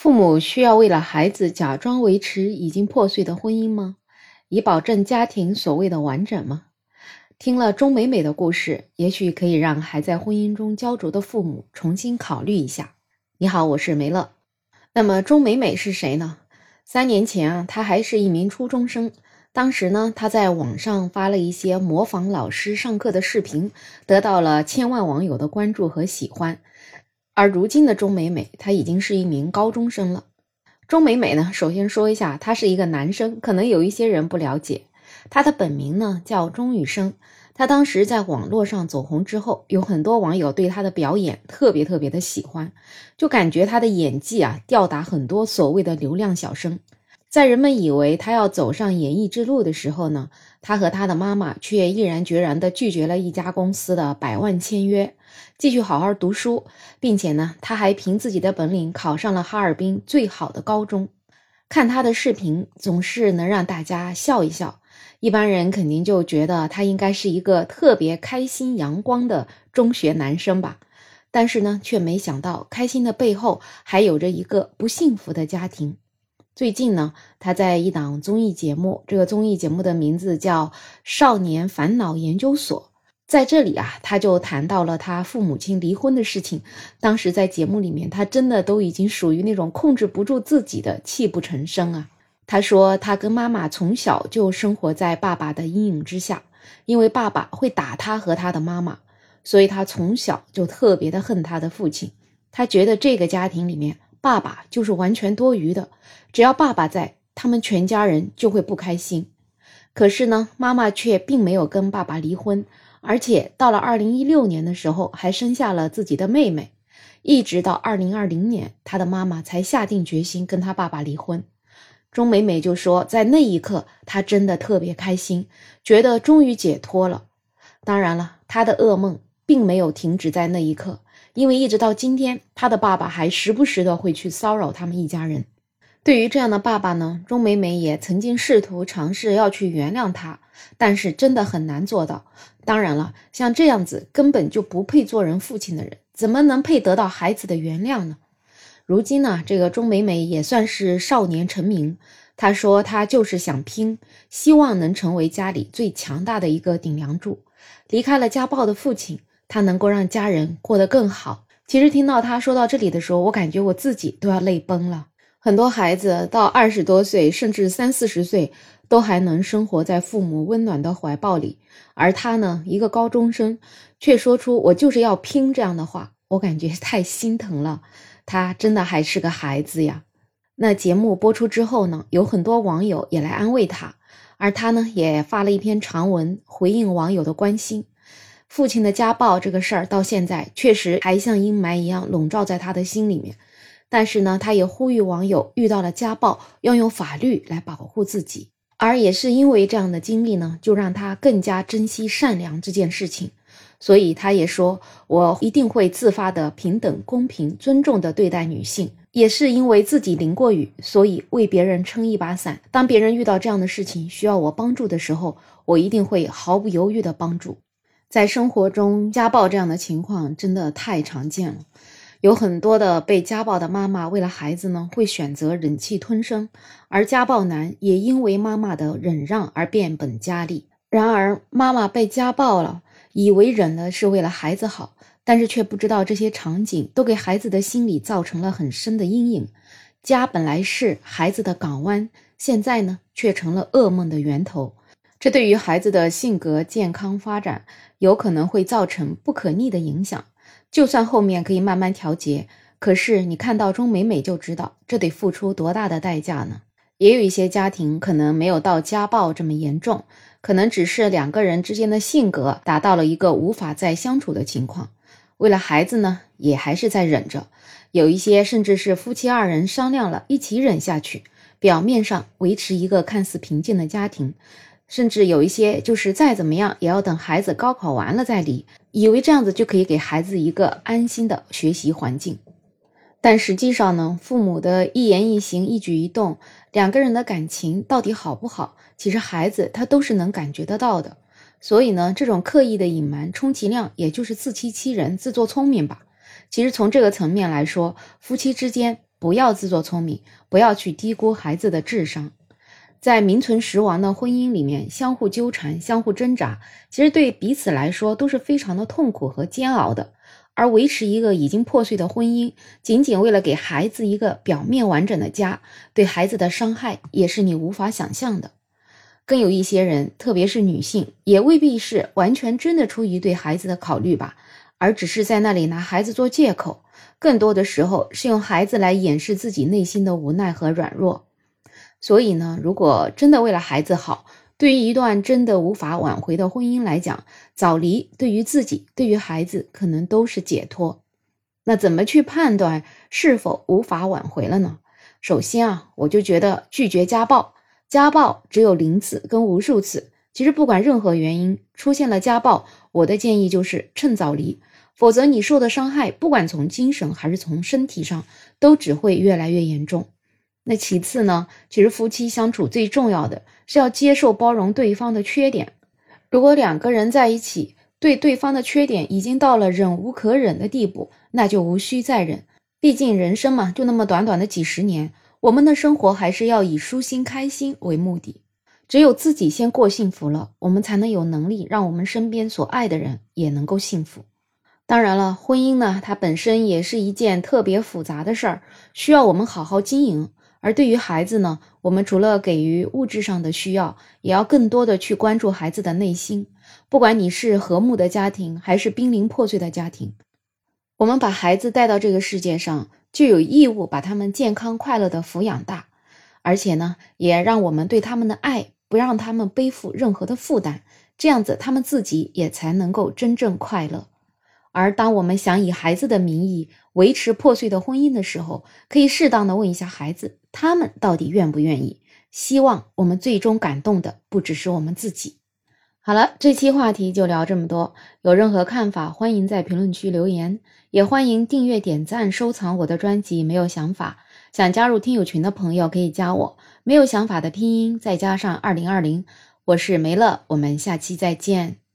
父母需要为了孩子假装维持已经破碎的婚姻吗？以保证家庭所谓的完整吗？听了钟美美的故事，也许可以让还在婚姻中焦灼的父母重新考虑一下。你好，我是梅乐。那么钟美美是谁呢？三年前啊，她还是一名初中生。当时呢，她在网上发了一些模仿老师上课的视频，得到了千万网友的关注和喜欢。而如今的钟美美，她已经是一名高中生了。钟美美呢，首先说一下，他是一个男生，可能有一些人不了解。他的本名呢叫钟雨生。他当时在网络上走红之后，有很多网友对他的表演特别特别的喜欢，就感觉他的演技啊吊打很多所谓的流量小生。在人们以为他要走上演艺之路的时候呢，他和他的妈妈却毅然决然地拒绝了一家公司的百万签约，继续好好读书，并且呢，他还凭自己的本领考上了哈尔滨最好的高中。看他的视频，总是能让大家笑一笑，一般人肯定就觉得他应该是一个特别开心阳光的中学男生吧。但是呢，却没想到开心的背后还有着一个不幸福的家庭。最近呢，他在一档综艺节目，这个综艺节目的名字叫《少年烦恼研究所》。在这里啊，他就谈到了他父母亲离婚的事情。当时在节目里面，他真的都已经属于那种控制不住自己的泣不成声啊。他说，他跟妈妈从小就生活在爸爸的阴影之下，因为爸爸会打他和他的妈妈，所以他从小就特别的恨他的父亲。他觉得这个家庭里面。爸爸就是完全多余的，只要爸爸在，他们全家人就会不开心。可是呢，妈妈却并没有跟爸爸离婚，而且到了二零一六年的时候，还生下了自己的妹妹。一直到二零二零年，他的妈妈才下定决心跟他爸爸离婚。钟美美就说，在那一刻，她真的特别开心，觉得终于解脱了。当然了，她的噩梦并没有停止在那一刻。因为一直到今天，他的爸爸还时不时的会去骚扰他们一家人。对于这样的爸爸呢，钟美美也曾经试图尝试要去原谅他，但是真的很难做到。当然了，像这样子根本就不配做人父亲的人，怎么能配得到孩子的原谅呢？如今呢，这个钟美美也算是少年成名。她说，她就是想拼，希望能成为家里最强大的一个顶梁柱，离开了家暴的父亲。他能够让家人过得更好。其实听到他说到这里的时候，我感觉我自己都要泪崩了。很多孩子到二十多岁，甚至三四十岁，都还能生活在父母温暖的怀抱里，而他呢，一个高中生，却说出“我就是要拼”这样的话，我感觉太心疼了。他真的还是个孩子呀。那节目播出之后呢，有很多网友也来安慰他，而他呢，也发了一篇长文回应网友的关心。父亲的家暴这个事儿到现在确实还像阴霾一样笼罩在他的心里面，但是呢，他也呼吁网友遇到了家暴要用法律来保护自己，而也是因为这样的经历呢，就让他更加珍惜善良这件事情，所以他也说，我一定会自发的平等、公平、尊重的对待女性，也是因为自己淋过雨，所以为别人撑一把伞。当别人遇到这样的事情需要我帮助的时候，我一定会毫不犹豫的帮助。在生活中，家暴这样的情况真的太常见了。有很多的被家暴的妈妈，为了孩子呢，会选择忍气吞声；而家暴男也因为妈妈的忍让而变本加厉。然而，妈妈被家暴了，以为忍了是为了孩子好，但是却不知道这些场景都给孩子的心理造成了很深的阴影。家本来是孩子的港湾，现在呢，却成了噩梦的源头。这对于孩子的性格健康发展有可能会造成不可逆的影响。就算后面可以慢慢调节，可是你看到钟美美就知道这得付出多大的代价呢？也有一些家庭可能没有到家暴这么严重，可能只是两个人之间的性格达到了一个无法再相处的情况。为了孩子呢，也还是在忍着。有一些甚至是夫妻二人商量了一起忍下去，表面上维持一个看似平静的家庭。甚至有一些就是再怎么样也要等孩子高考完了再离，以为这样子就可以给孩子一个安心的学习环境。但实际上呢，父母的一言一行、一举一动，两个人的感情到底好不好，其实孩子他都是能感觉得到的。所以呢，这种刻意的隐瞒，充其量也就是自欺欺人、自作聪明吧。其实从这个层面来说，夫妻之间不要自作聪明，不要去低估孩子的智商。在名存实亡的婚姻里面，相互纠缠、相互挣扎，其实对彼此来说都是非常的痛苦和煎熬的。而维持一个已经破碎的婚姻，仅仅为了给孩子一个表面完整的家，对孩子的伤害也是你无法想象的。更有一些人，特别是女性，也未必是完全真的出于对孩子的考虑吧，而只是在那里拿孩子做借口，更多的时候是用孩子来掩饰自己内心的无奈和软弱。所以呢，如果真的为了孩子好，对于一段真的无法挽回的婚姻来讲，早离对于自己、对于孩子可能都是解脱。那怎么去判断是否无法挽回了呢？首先啊，我就觉得拒绝家暴，家暴只有零次跟无数次。其实不管任何原因出现了家暴，我的建议就是趁早离，否则你受的伤害，不管从精神还是从身体上，都只会越来越严重。那其次呢？其实夫妻相处最重要的是要接受、包容对方的缺点。如果两个人在一起，对对方的缺点已经到了忍无可忍的地步，那就无需再忍。毕竟人生嘛，就那么短短的几十年，我们的生活还是要以舒心、开心为目的。只有自己先过幸福了，我们才能有能力让我们身边所爱的人也能够幸福。当然了，婚姻呢，它本身也是一件特别复杂的事儿，需要我们好好经营。而对于孩子呢，我们除了给予物质上的需要，也要更多的去关注孩子的内心。不管你是和睦的家庭，还是濒临破碎的家庭，我们把孩子带到这个世界上，就有义务把他们健康快乐的抚养大。而且呢，也让我们对他们的爱，不让他们背负任何的负担，这样子他们自己也才能够真正快乐。而当我们想以孩子的名义维持破碎的婚姻的时候，可以适当的问一下孩子，他们到底愿不愿意？希望我们最终感动的不只是我们自己。好了，这期话题就聊这么多。有任何看法，欢迎在评论区留言，也欢迎订阅、点赞、收藏我的专辑。没有想法，想加入听友群的朋友可以加我。没有想法的拼音再加上二零二零，我是梅乐，我们下期再见。